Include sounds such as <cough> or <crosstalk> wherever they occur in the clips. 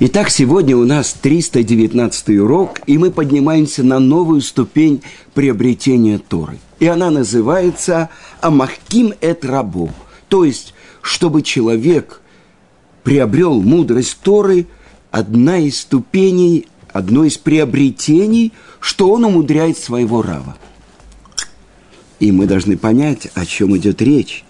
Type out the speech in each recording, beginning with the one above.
Итак, сегодня у нас 319 урок, и мы поднимаемся на новую ступень приобретения Торы. И она называется «Амахким эт рабу», то есть, чтобы человек приобрел мудрость Торы, одна из ступеней, одно из приобретений, что он умудряет своего рава. И мы должны понять, о чем идет речь.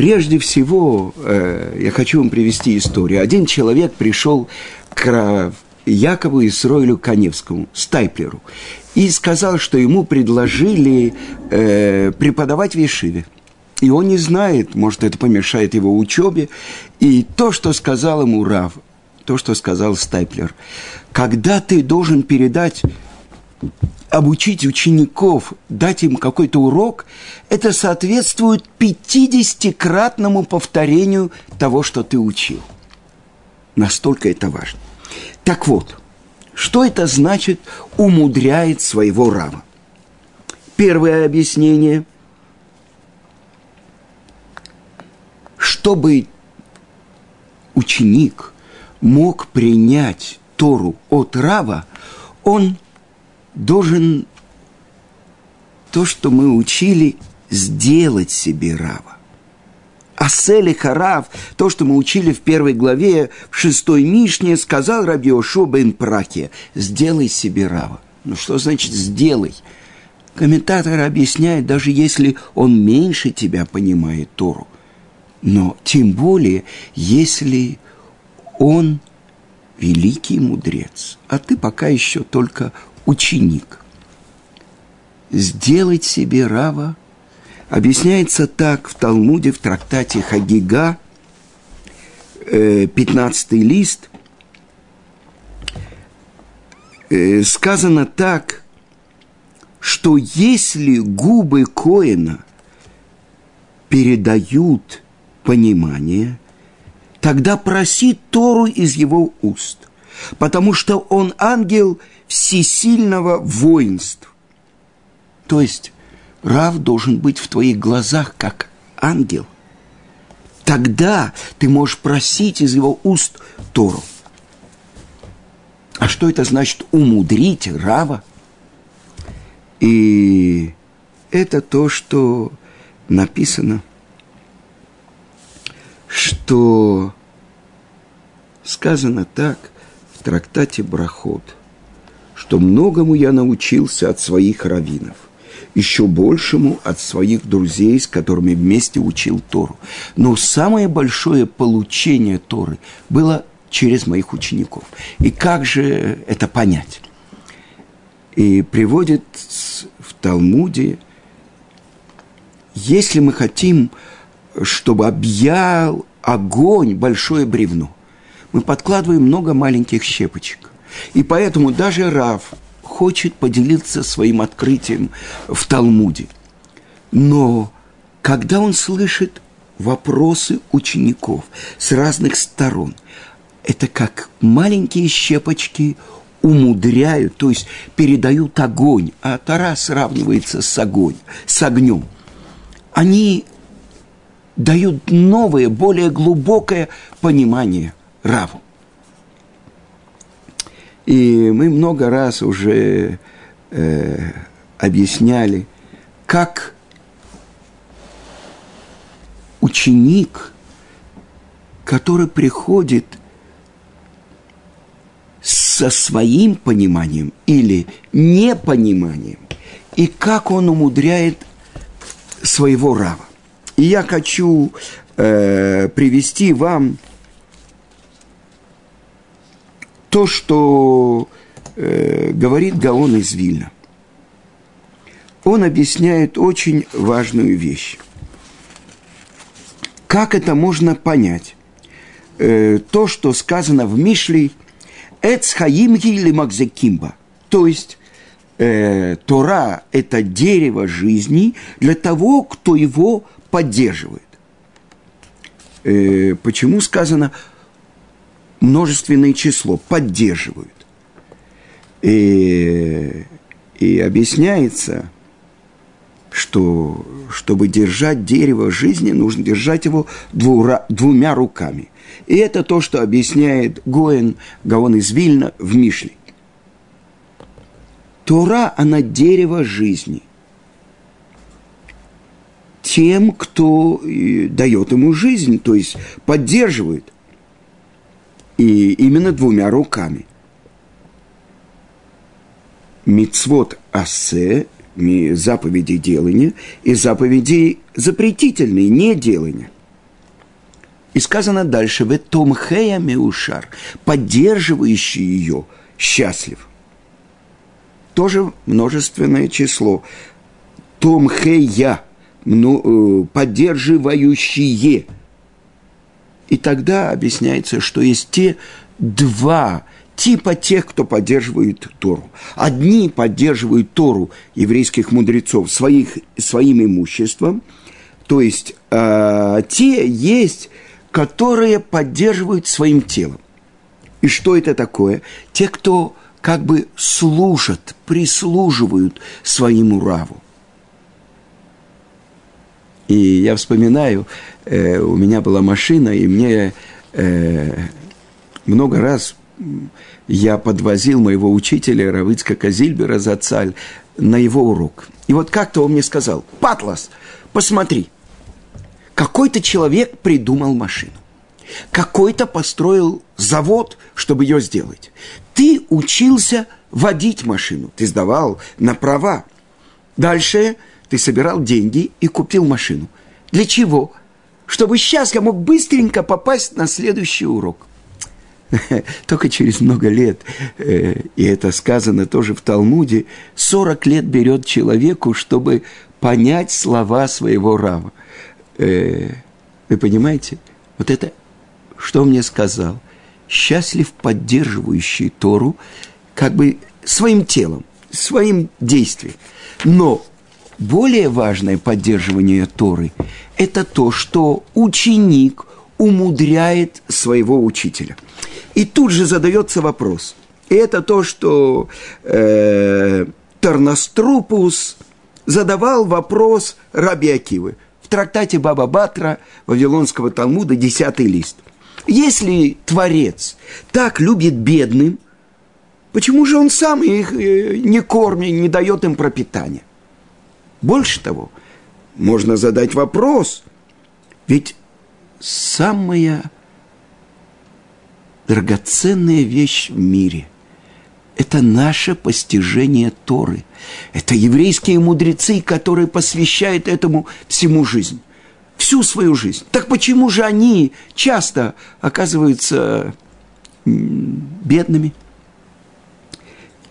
Прежде всего, э, я хочу вам привести историю. Один человек пришел к Якову Исроилю Коневскому, Стайплеру, и сказал, что ему предложили э, преподавать в Ешиве. И он не знает, может, это помешает его учебе. И то, что сказал ему Рав, то, что сказал Стайплер, когда ты должен передать обучить учеников, дать им какой-то урок, это соответствует 50-кратному повторению того, что ты учил. Настолько это важно. Так вот, что это значит умудряет своего рава? Первое объяснение. Чтобы ученик мог принять Тору от рава, он – должен то, что мы учили, сделать себе рава. А Сели Харав, то, что мы учили в первой главе, в шестой Мишне, сказал Раби Ошо бен Праке, сделай себе рава. Ну что значит сделай? Комментатор объясняет, даже если он меньше тебя понимает Тору. Но тем более, если он великий мудрец, а ты пока еще только ученик. Сделать себе рава объясняется так в Талмуде, в трактате Хагига, 15 э, лист. Э, сказано так, что если губы Коина передают понимание, тогда проси Тору из его уст, потому что он ангел – всесильного воинства. То есть Рав должен быть в твоих глазах как ангел. Тогда ты можешь просить из его уст Тору. А что это значит умудрить Рава? И это то, что написано, что сказано так в трактате Брахот – что многому я научился от своих раввинов, еще большему от своих друзей, с которыми вместе учил Тору. Но самое большое получение Торы было через моих учеников. И как же это понять? И приводит в Талмуде, если мы хотим, чтобы объял огонь большое бревно, мы подкладываем много маленьких щепочек. И поэтому даже Рав хочет поделиться своим открытием в Талмуде. Но когда он слышит вопросы учеников с разных сторон, это как маленькие щепочки умудряют, то есть передают огонь, а Тара сравнивается с огонь, с огнем. Они дают новое, более глубокое понимание Раву. И мы много раз уже э, объясняли, как ученик, который приходит со своим пониманием или непониманием, и как он умудряет своего рава. И я хочу э, привести вам то, что э, говорит Гаон из Вильна. Он объясняет очень важную вещь. Как это можно понять? Э, то, что сказано в Мишле, «Эцхаимги или Макзекимба», то есть э, Тора – это дерево жизни для того, кто его поддерживает. Э, почему сказано множественное число, поддерживают. И, и объясняется, что чтобы держать дерево жизни, нужно держать его двура, двумя руками. И это то, что объясняет Гоэн, Гаон из Вильна в Мишле. Тора, она дерево жизни. Тем, кто э, дает ему жизнь, то есть поддерживает. И именно двумя руками. Мицвод асе, заповеди делания, и заповеди запретительные, не делания. И сказано дальше, в том хея меушар, поддерживающий ее, счастлив тоже множественное число. Том хея, э, поддерживающие. И тогда объясняется, что есть те два типа тех, кто поддерживает Тору. Одни поддерживают Тору еврейских мудрецов своих, своим имуществом, то есть э, те есть, которые поддерживают своим телом. И что это такое? Те, кто как бы служат, прислуживают своему раву. И я вспоминаю, э, у меня была машина, и мне э, много раз я подвозил моего учителя Равицка Казильбера за цаль на его урок. И вот как-то он мне сказал, Патлас, посмотри, какой-то человек придумал машину. Какой-то построил завод, чтобы ее сделать. Ты учился водить машину, ты сдавал на права. Дальше ты собирал деньги и купил машину. Для чего? Чтобы сейчас я мог быстренько попасть на следующий урок. <laughs> Только через много лет, э, и это сказано тоже в Талмуде, 40 лет берет человеку, чтобы понять слова своего рава. Э, вы понимаете? Вот это что мне сказал? Счастлив поддерживающий Тору как бы своим телом, своим действием. Но более важное поддерживание Торы – это то, что ученик умудряет своего учителя. И тут же задается вопрос. И это то, что э, Тарнаструпус задавал вопрос Раби Акивы в трактате Баба Батра Вавилонского Талмуда, 10 лист – если Творец так любит бедным, почему же он сам их э, не кормит, не дает им пропитания? Больше того, можно задать вопрос, ведь самая драгоценная вещь в мире – это наше постижение Торы. Это еврейские мудрецы, которые посвящают этому всему жизнь всю свою жизнь. Так почему же они часто оказываются бедными?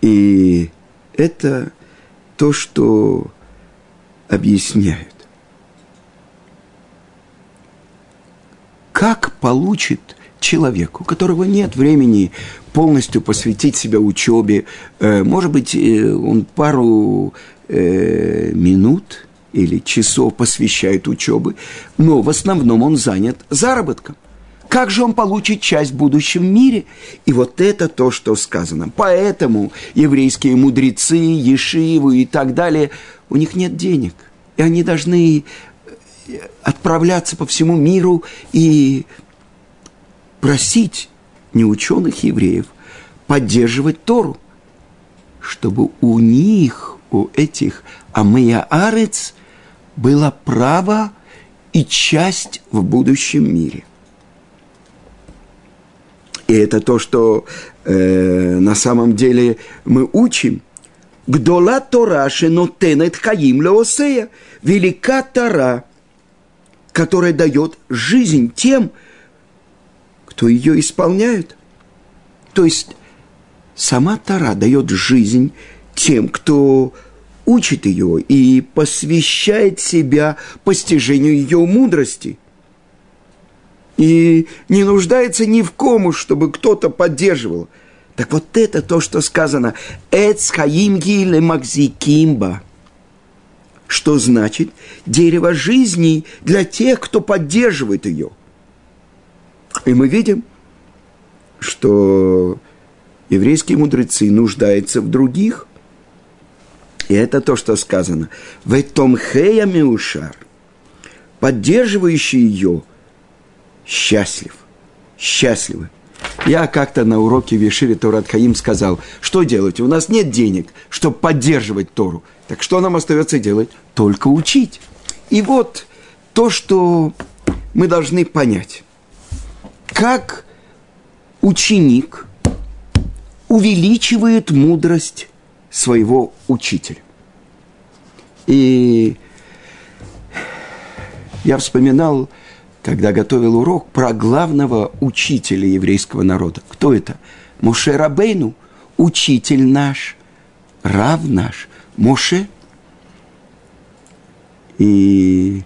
И это то, что объясняют. Как получит человек, у которого нет времени полностью посвятить себя учебе, э, может быть, э, он пару э, минут – или часов посвящает учебы, но в основном он занят заработком. Как же он получит часть в будущем мире? И вот это то, что сказано. Поэтому еврейские мудрецы, ешивы и так далее, у них нет денег. И они должны отправляться по всему миру и просить неученых евреев поддерживать Тору, чтобы у них, у этих Амея Арец – было право и часть в будущем мире. И это то, что э, на самом деле мы учим. Гдола Тора шенотенет хаим леосея. Велика Тора, которая дает жизнь тем, кто ее исполняет. То есть сама Тора дает жизнь тем, кто учит ее и посвящает себя постижению ее мудрости. И не нуждается ни в ком, чтобы кто-то поддерживал. Так вот это то, что сказано «Эц хаимги лемакзикимба». Что значит дерево жизни для тех, кто поддерживает ее. И мы видим, что еврейские мудрецы нуждаются в других, И это то, что сказано. В этом хея меушар, поддерживающий ее, счастлив, счастливы. Я как-то на уроке в Ешиве Торат Хаим сказал, что делать? У нас нет денег, чтобы поддерживать Тору. Так что нам остается делать? Только учить. И вот то, что мы должны понять. Как ученик увеличивает мудрость своего учителя. И я вспоминал, когда готовил урок, про главного учителя еврейского народа. Кто это? Моше Рабейну, учитель наш, рав наш, Моше. И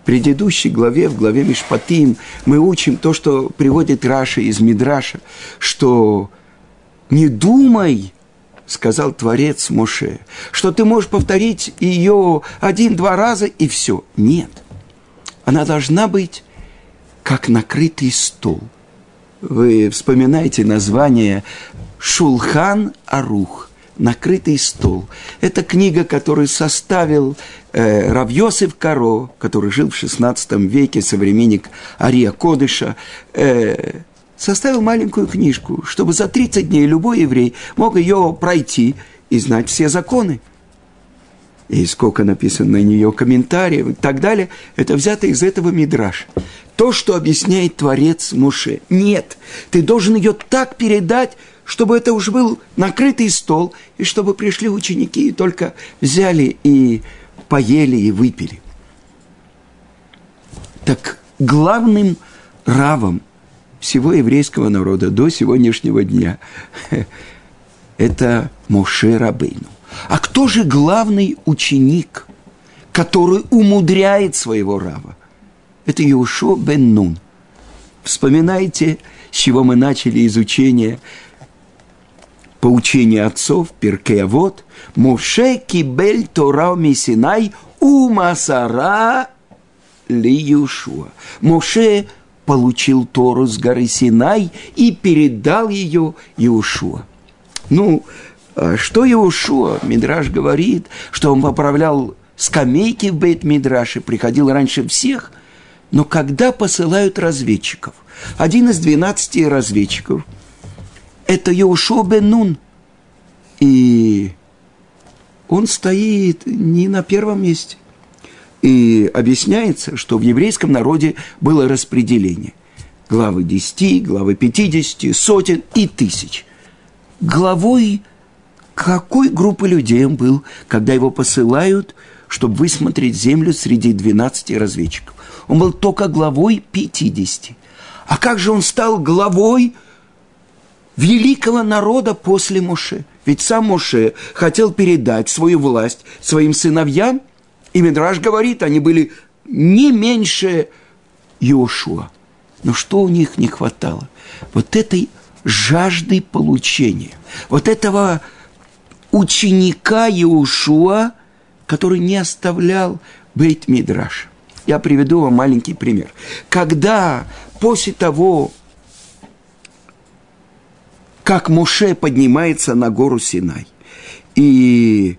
в предыдущей главе, в главе Мишпатим, мы учим то, что приводит Раша из Мидраша, что не думай, сказал Творец Моше, что ты можешь повторить ее один-два раза и все. Нет. Она должна быть как накрытый стол. Вы вспоминаете название Шулхан Арух, накрытый стол. Это книга, которую составил э, Равьосиф Каро, который жил в XVI веке, современник Ария Кодыша. Э, составил маленькую книжку, чтобы за 30 дней любой еврей мог ее пройти и знать все законы. И сколько написано на нее комментариев и так далее, это взято из этого мидраж. То, что объясняет Творец Муше. Нет, ты должен ее так передать, чтобы это уж был накрытый стол, и чтобы пришли ученики и только взяли и поели и выпили. Так главным равом всего еврейского народа до сегодняшнего дня. <laughs> Это Моше Рабейну. А кто же главный ученик, который умудряет своего рава? Это Иошо бен Нун. Вспоминайте, с чего мы начали изучение поучения отцов, Перкеавод, Моше кибель Тора Мисинай у Масара ли Юшуа. Моше получил Тору с горы Синай и передал ее Иушуа. Ну, а что Иушуа? Мидраш говорит, что он поправлял скамейки в бейт Мидраше, приходил раньше всех. Но когда посылают разведчиков, один из двенадцати разведчиков, это Иошуа бен Нун. И он стоит не на первом месте. И объясняется, что в еврейском народе было распределение. Главы 10, главы 50, сотен и тысяч. Главой какой группы людей он был, когда его посылают, чтобы высмотреть землю среди 12 разведчиков? Он был только главой 50. А как же он стал главой великого народа после Моше? Ведь сам Моше хотел передать свою власть своим сыновьям – и Медраж говорит, они были не меньше Иошуа. Но что у них не хватало? Вот этой жажды получения, вот этого ученика Иошуа, который не оставлял быть Мидраш. Я приведу вам маленький пример. Когда после того, как Моше поднимается на гору Синай, и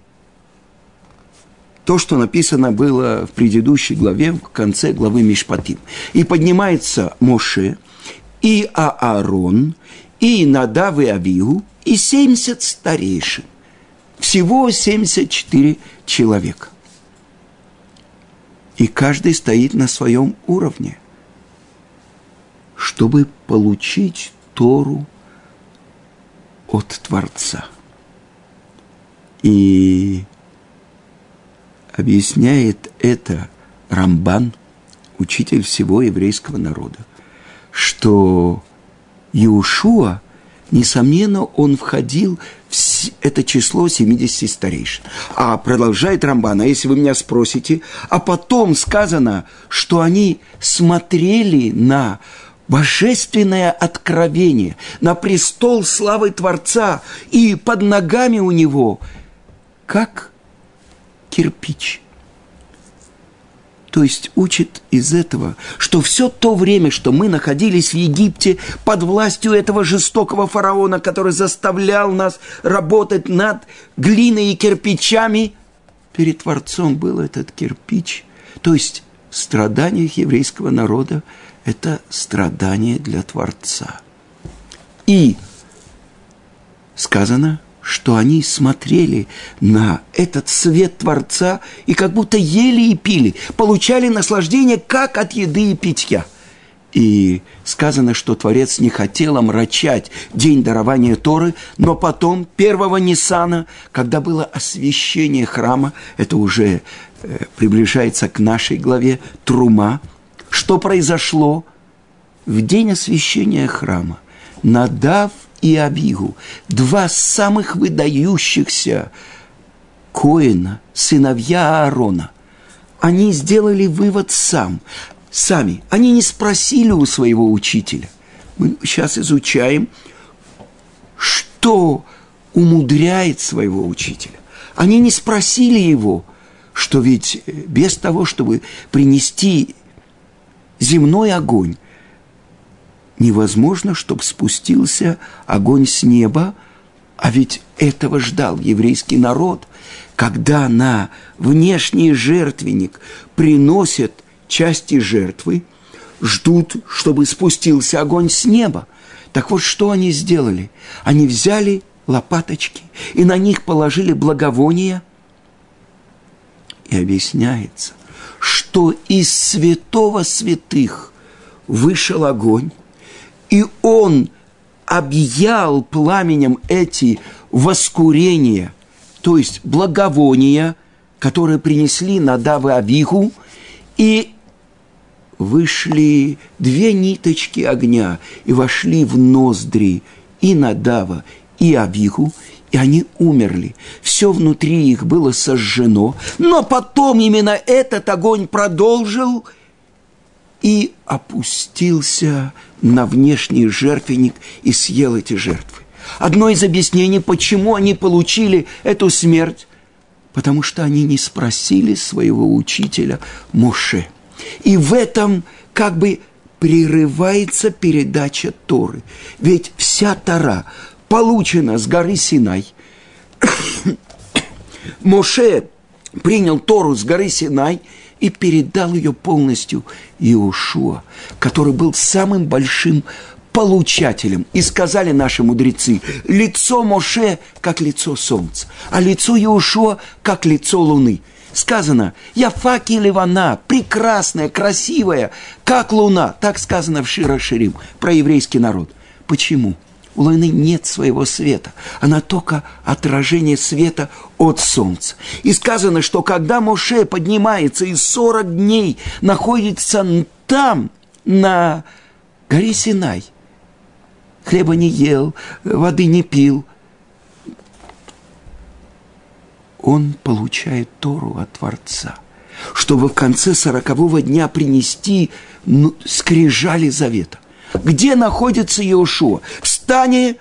то, что написано было в предыдущей главе, в конце главы Мишпатим. И поднимается Моше, и Аарон, и Надав и Авиу, и 70 старейшин. Всего 74 человека. И каждый стоит на своем уровне, чтобы получить Тору от Творца. И объясняет это Рамбан, учитель всего еврейского народа, что Иушуа, несомненно, он входил в это число 70 старейшин. А продолжает Рамбан, а если вы меня спросите, а потом сказано, что они смотрели на божественное откровение, на престол славы Творца, и под ногами у него, как кирпич. То есть учит из этого, что все то время, что мы находились в Египте под властью этого жестокого фараона, который заставлял нас работать над глиной и кирпичами, перед Творцом был этот кирпич. То есть в страданиях еврейского народа это страдание для Творца. И сказано – что они смотрели на этот свет Творца и как будто ели и пили, получали наслаждение как от еды и питья. И сказано, что Творец не хотел омрачать день дарования Торы, но потом, первого Ниссана, когда было освящение храма, это уже э, приближается к нашей главе, Трума, что произошло в день освящения храма? Надав и Абигу, два самых выдающихся Коина, сыновья Аарона, они сделали вывод сам, сами. Они не спросили у своего учителя. Мы сейчас изучаем, что умудряет своего учителя. Они не спросили его, что ведь без того, чтобы принести земной огонь, невозможно, чтобы спустился огонь с неба, а ведь этого ждал еврейский народ, когда на внешний жертвенник приносят части жертвы, ждут, чтобы спустился огонь с неба. Так вот, что они сделали? Они взяли лопаточки и на них положили благовония. И объясняется, что из святого святых вышел огонь, и он объял пламенем эти воскурения, то есть благовония, которые принесли Надавы Авиху, и вышли две ниточки огня и вошли в ноздри и Надава, и Авиху, и они умерли. Все внутри их было сожжено, но потом именно этот огонь продолжил и опустился на внешний жертвенник и съел эти жертвы. Одно из объяснений, почему они получили эту смерть, потому что они не спросили своего учителя Моше. И в этом как бы прерывается передача Торы. Ведь вся Тора получена с горы Синай. <coughs> Моше принял Тору с горы Синай – и передал ее полностью Иошуа, который был самым большим получателем. И сказали наши мудрецы, лицо Моше, как лицо солнца, а лицо Иошуа, как лицо луны. Сказано, я факи Ливана, прекрасная, красивая, как луна. Так сказано в Шира Ширим про еврейский народ. Почему? У Луны нет своего света. Она только отражение света от Солнца. И сказано, что когда Моше поднимается и 40 дней находится там, на горе Синай, хлеба не ел, воды не пил, он получает Тору от Творца, чтобы в конце сорокового дня принести скрижали завета. Где находится Иошуа? В стане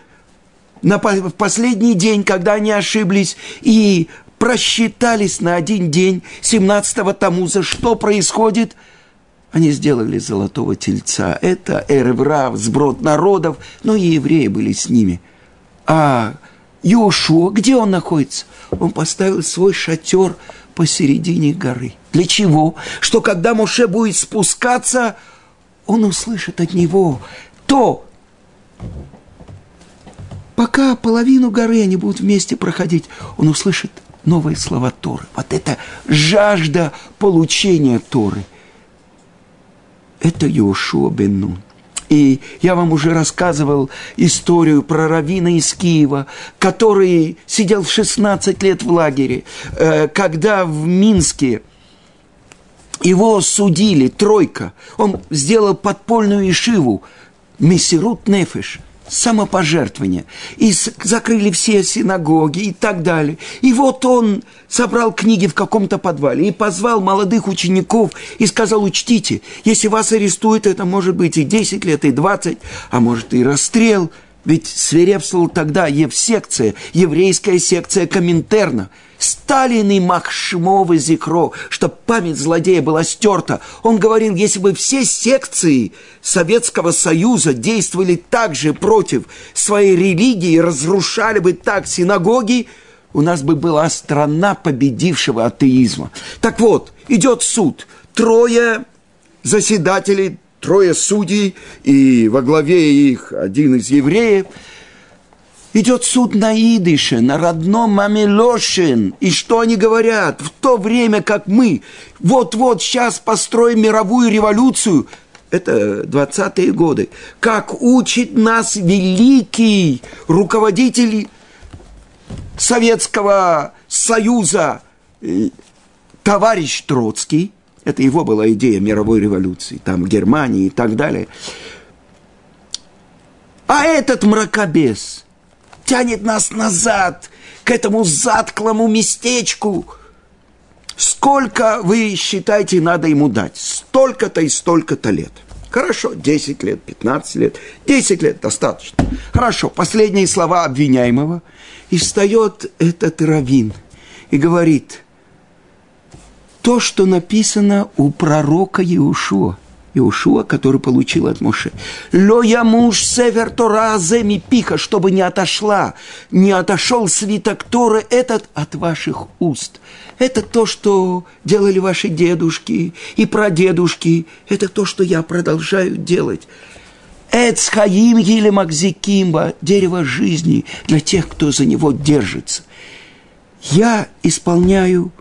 на, последний день, когда они ошиблись и просчитались на один день 17-го Тамуза. Что происходит? Они сделали золотого тельца. Это Эреврав, сброд народов, но и евреи были с ними. А Иошуа, где он находится? Он поставил свой шатер посередине горы. Для чего? Что когда Моше будет спускаться, он услышит от него то, пока половину горы они будут вместе проходить, он услышит новые слова Торы. Вот это жажда получения Торы. Это Йошуа бен. И я вам уже рассказывал историю про Равина из Киева, который сидел в 16 лет в лагере, э, когда в Минске – его судили, тройка. Он сделал подпольную ишиву, мессирут нефиш, самопожертвование. И закрыли все синагоги и так далее. И вот он собрал книги в каком-то подвале и позвал молодых учеников и сказал, учтите, если вас арестуют, это может быть и 10 лет, и 20, а может и расстрел. Ведь свирепствовала тогда Евсекция, еврейская секция Коминтерна. Сталин и Махшмов и Зикро, чтобы память злодея была стерта. Он говорил, если бы все секции Советского Союза действовали так же против своей религии, разрушали бы так синагоги, у нас бы была страна победившего атеизма. Так вот, идет суд. Трое заседателей трое судей, и во главе их один из евреев. Идет суд на идыше, на родном Мамилошин. И что они говорят? В то время, как мы вот-вот сейчас построим мировую революцию, это 20-е годы, как учит нас великий руководитель Советского Союза э, товарищ Троцкий, это его была идея мировой революции, там Германии и так далее. А этот мракобес тянет нас назад, к этому затклому местечку. Сколько вы считаете, надо ему дать? Столько-то и столько-то лет. Хорошо, 10 лет, 15 лет, 10 лет достаточно. Хорошо, последние слова обвиняемого. И встает этот раввин и говорит – то, что написано у пророка Иушуа. Иушуа, который получил от Моше. «Ло я муж север Тора земи пиха, чтобы не отошла, не отошел свиток Торы этот от ваших уст». Это то, что делали ваши дедушки и прадедушки. Это то, что я продолжаю делать. Эцхаим или Макзикимба, дерево жизни для тех, кто за него держится. Я исполняю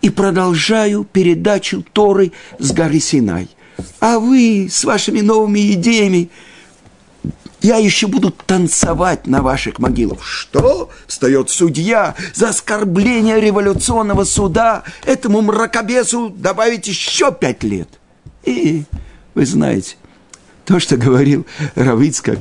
и продолжаю передачу Торы с горы Синай. А вы с вашими новыми идеями, я еще буду танцевать на ваших могилах. Что? Встает судья за оскорбление революционного суда. Этому мракобесу добавить еще пять лет. И вы знаете, то, что говорил Равицкак,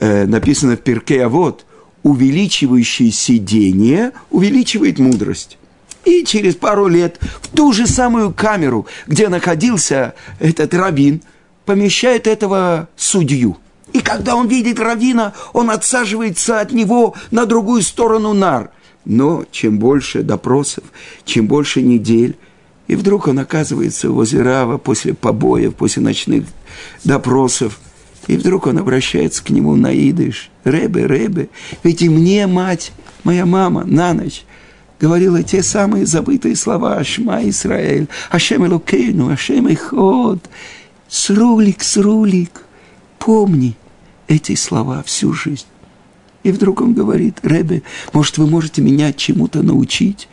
э, написано в Перке, а вот увеличивающее сидение увеличивает мудрость. И через пару лет в ту же самую камеру, где находился этот раввин, помещает этого судью. И когда он видит равина, он отсаживается от него на другую сторону нар. Но чем больше допросов, чем больше недель, и вдруг он оказывается возле Рава после побоев, после ночных допросов, и вдруг он обращается к нему на идыш. Ребе, Ребе, ведь и мне мать, моя мама, на ночь говорила те самые забытые слова «Ашма Исраэль», «Ашем Элокейну», «Ашем Эход», «Срулик, срулик». Помни эти слова всю жизнь. И вдруг он говорит, Ребе, может, вы можете меня чему-то научить?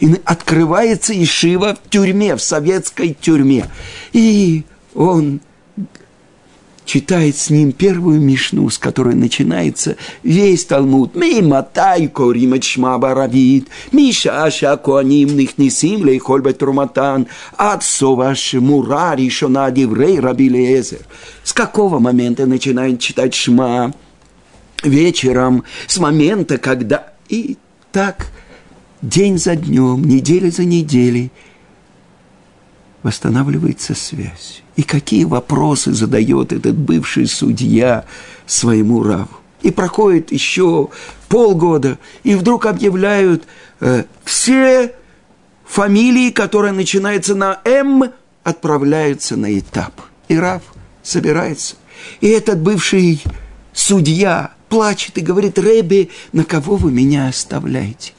И открывается Ишива в тюрьме, в советской тюрьме. И он читает с ним первую мишну, с которой начинается весь Талмуд. «Ми матай корим шма баравит, ми шаша коаним нихнисим лейхоль бетруматан, отцо ваш мура решена деврей раби С какого момента начинает читать шма? Вечером, с момента, когда... И так день за днем, неделя за неделей восстанавливается связь и какие вопросы задает этот бывший судья своему раву. И проходит еще полгода, и вдруг объявляют э, все фамилии, которые начинаются на М, отправляются на этап. И Рав собирается. И этот бывший судья плачет и говорит, Рэби, на кого вы меня оставляете?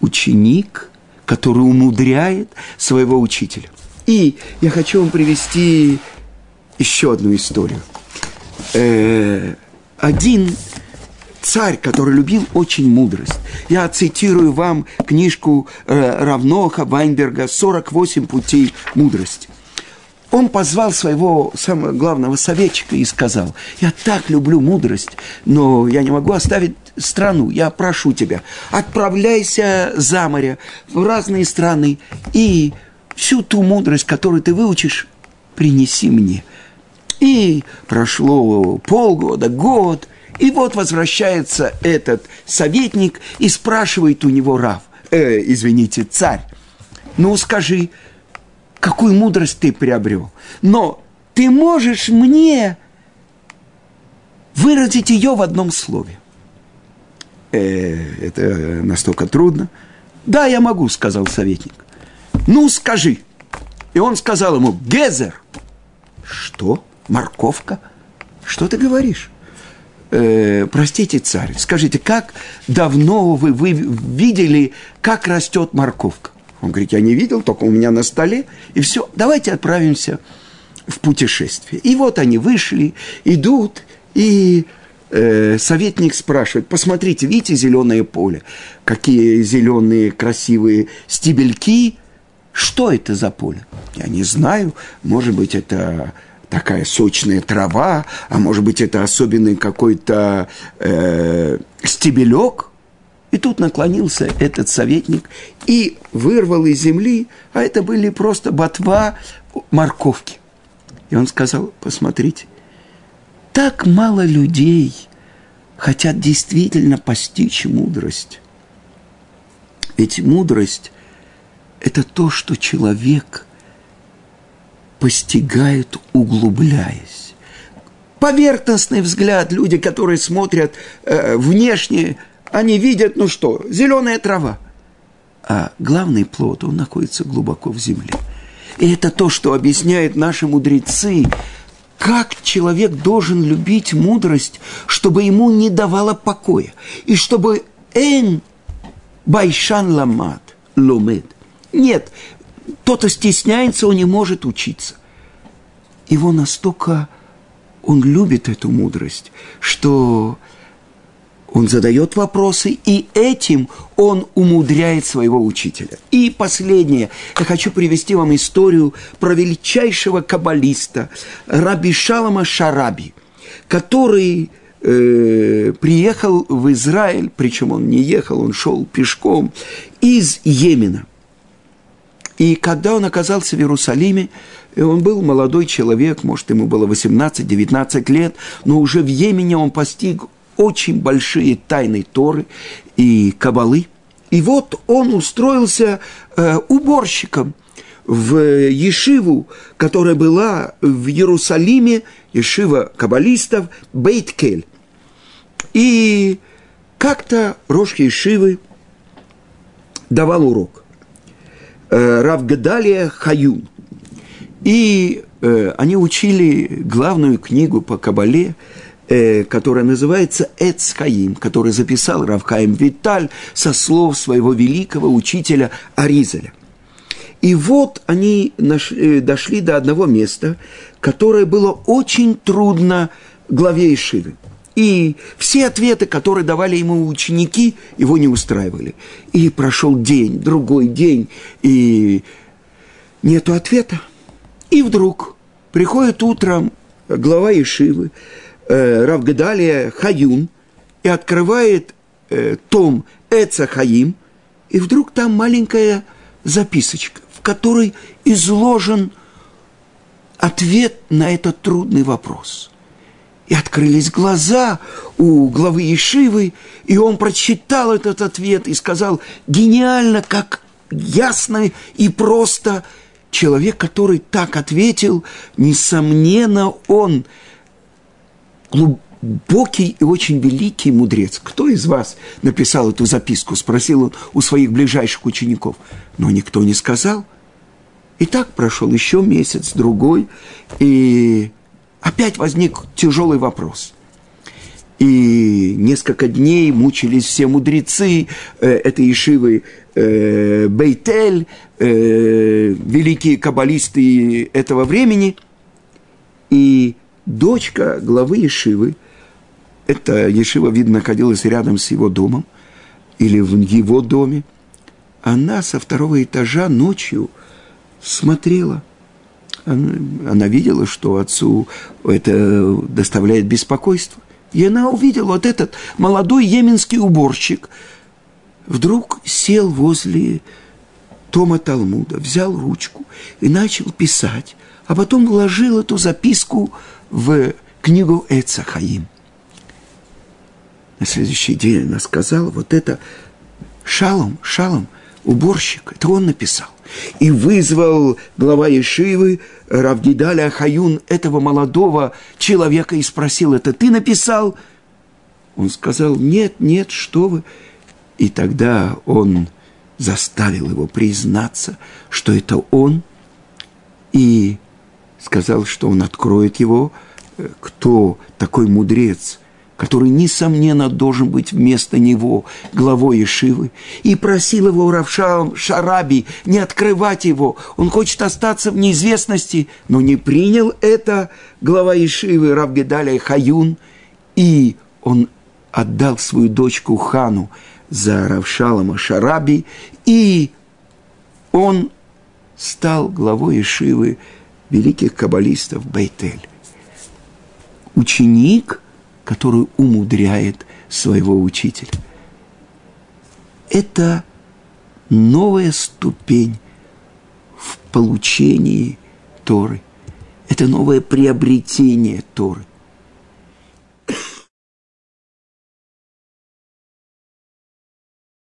Ученик, который умудряет своего учителя. И я хочу вам привести еще одну историю. Э, один царь, который любил очень мудрость. Я цитирую вам книжку э, Равноха Вайнберга «48 путей мудрости». Он позвал своего самого главного советчика и сказал, я так люблю мудрость, но я не могу оставить страну, я прошу тебя, отправляйся за море в разные страны и всю ту мудрость, которую ты выучишь, принеси мне. И прошло полгода, год, и вот возвращается этот советник и спрашивает у него Рав, э, извините, царь, ну скажи, какую мудрость ты приобрел? Но ты можешь мне выразить ее в одном слове. Э, это настолько трудно. Да, я могу, сказал советник. Ну, скажи. И он сказал ему, Гезер. Что? Морковка? Что ты говоришь? Э, простите, царь, скажите, как давно вы, вы видели, как растет морковка? Он говорит, я не видел, только у меня на столе. И все, давайте отправимся в путешествие. И вот они вышли, идут, и э, советник спрашивает, посмотрите, видите зеленое поле? Какие зеленые красивые стебельки. Что это за поле? Я не знаю, может быть, это такая сочная трава, а может быть, это особенный какой-то э, стебелек. И тут наклонился этот советник и вырвал из земли, а это были просто ботва морковки. И он сказал, посмотрите, так мало людей хотят действительно постичь мудрость. Ведь мудрость – это то, что человек постигает, углубляясь. Поверхностный взгляд, люди, которые смотрят э, внешне, они видят, ну что, зеленая трава. А главный плод, он находится глубоко в земле. И это то, что объясняют наши мудрецы, как человек должен любить мудрость, чтобы ему не давала покоя, и чтобы эн байшан ламат ломед. Нет, кто-то стесняется, он не может учиться. Его настолько он любит эту мудрость, что он задает вопросы, и этим он умудряет своего учителя. И последнее. Я хочу привести вам историю про величайшего каббалиста Раби Шалама Шараби, который э, приехал в Израиль, причем он не ехал, он шел пешком из Йемена. И когда он оказался в Иерусалиме, он был молодой человек, может, ему было 18-19 лет, но уже в Йемене он постиг очень большие тайны Торы и Кабалы. И вот он устроился э, уборщиком в Ешиву, которая была в Иерусалиме, Ешива каббалистов, Бейткель. И как-то Рош Ешивы давал урок. Э, Равгадалия Хаюн. И э, они учили главную книгу по Кабале – э, которая называется Эцхаим, который записал Равхаим Виталь со слов своего великого учителя Аризеля. И вот они нашли, э, дошли до одного места, которое было очень трудно главе Ишивы. И все ответы, которые давали ему ученики, его не устраивали. И прошел день, другой день, и нету ответа. И вдруг приходит утром глава Ишивы, э, Равгадалия Хаюн и открывает э, том Эца Хаим, и вдруг там маленькая записочка, в которой изложен ответ на этот трудный вопрос. И открылись глаза у главы Ешивы, и он прочитал этот ответ и сказал, гениально, как ясно и просто человек, который так ответил, несомненно, он – глубокий и очень великий мудрец. Кто из вас написал эту записку? Спросил он у своих ближайших учеников. Но никто не сказал. И так прошел еще месяц, другой, и опять возник тяжелый вопрос. И несколько дней мучились все мудрецы э, этой Ишивы э, Бейтель, э, великие каббалисты этого времени. И дочка главы Ешивы, эта Ешива, видно, находилась рядом с его домом или в его доме, она со второго этажа ночью смотрела. Она, видела, что отцу это доставляет беспокойство. И она увидела вот этот молодой йеменский уборщик. Вдруг сел возле Тома Талмуда, взял ручку и начал писать, а потом вложил эту записку в книгу Эца Хаим. На следующий день она сказала, вот это шалом, шалом, уборщик. Это он написал. И вызвал глава Ешивы Равгидаля Хаюн этого молодого человека и спросил, это ты написал? Он сказал, нет, нет, что вы. И тогда он заставил его признаться, что это он, и сказал, что он откроет его, э, кто такой мудрец, который, несомненно, должен быть вместо него главой Ишивы, и просил его Равшам Шараби не открывать его. Он хочет остаться в неизвестности, но не принял это глава Ишивы Равгедаля Хаюн, и он отдал свою дочку Хану за Равшалама Шараби, и он стал главой Ишивы великих каббалистов Бейтель. Ученик – который умудряет своего учителя. Это новая ступень в получении Торы. Это новое приобретение Торы.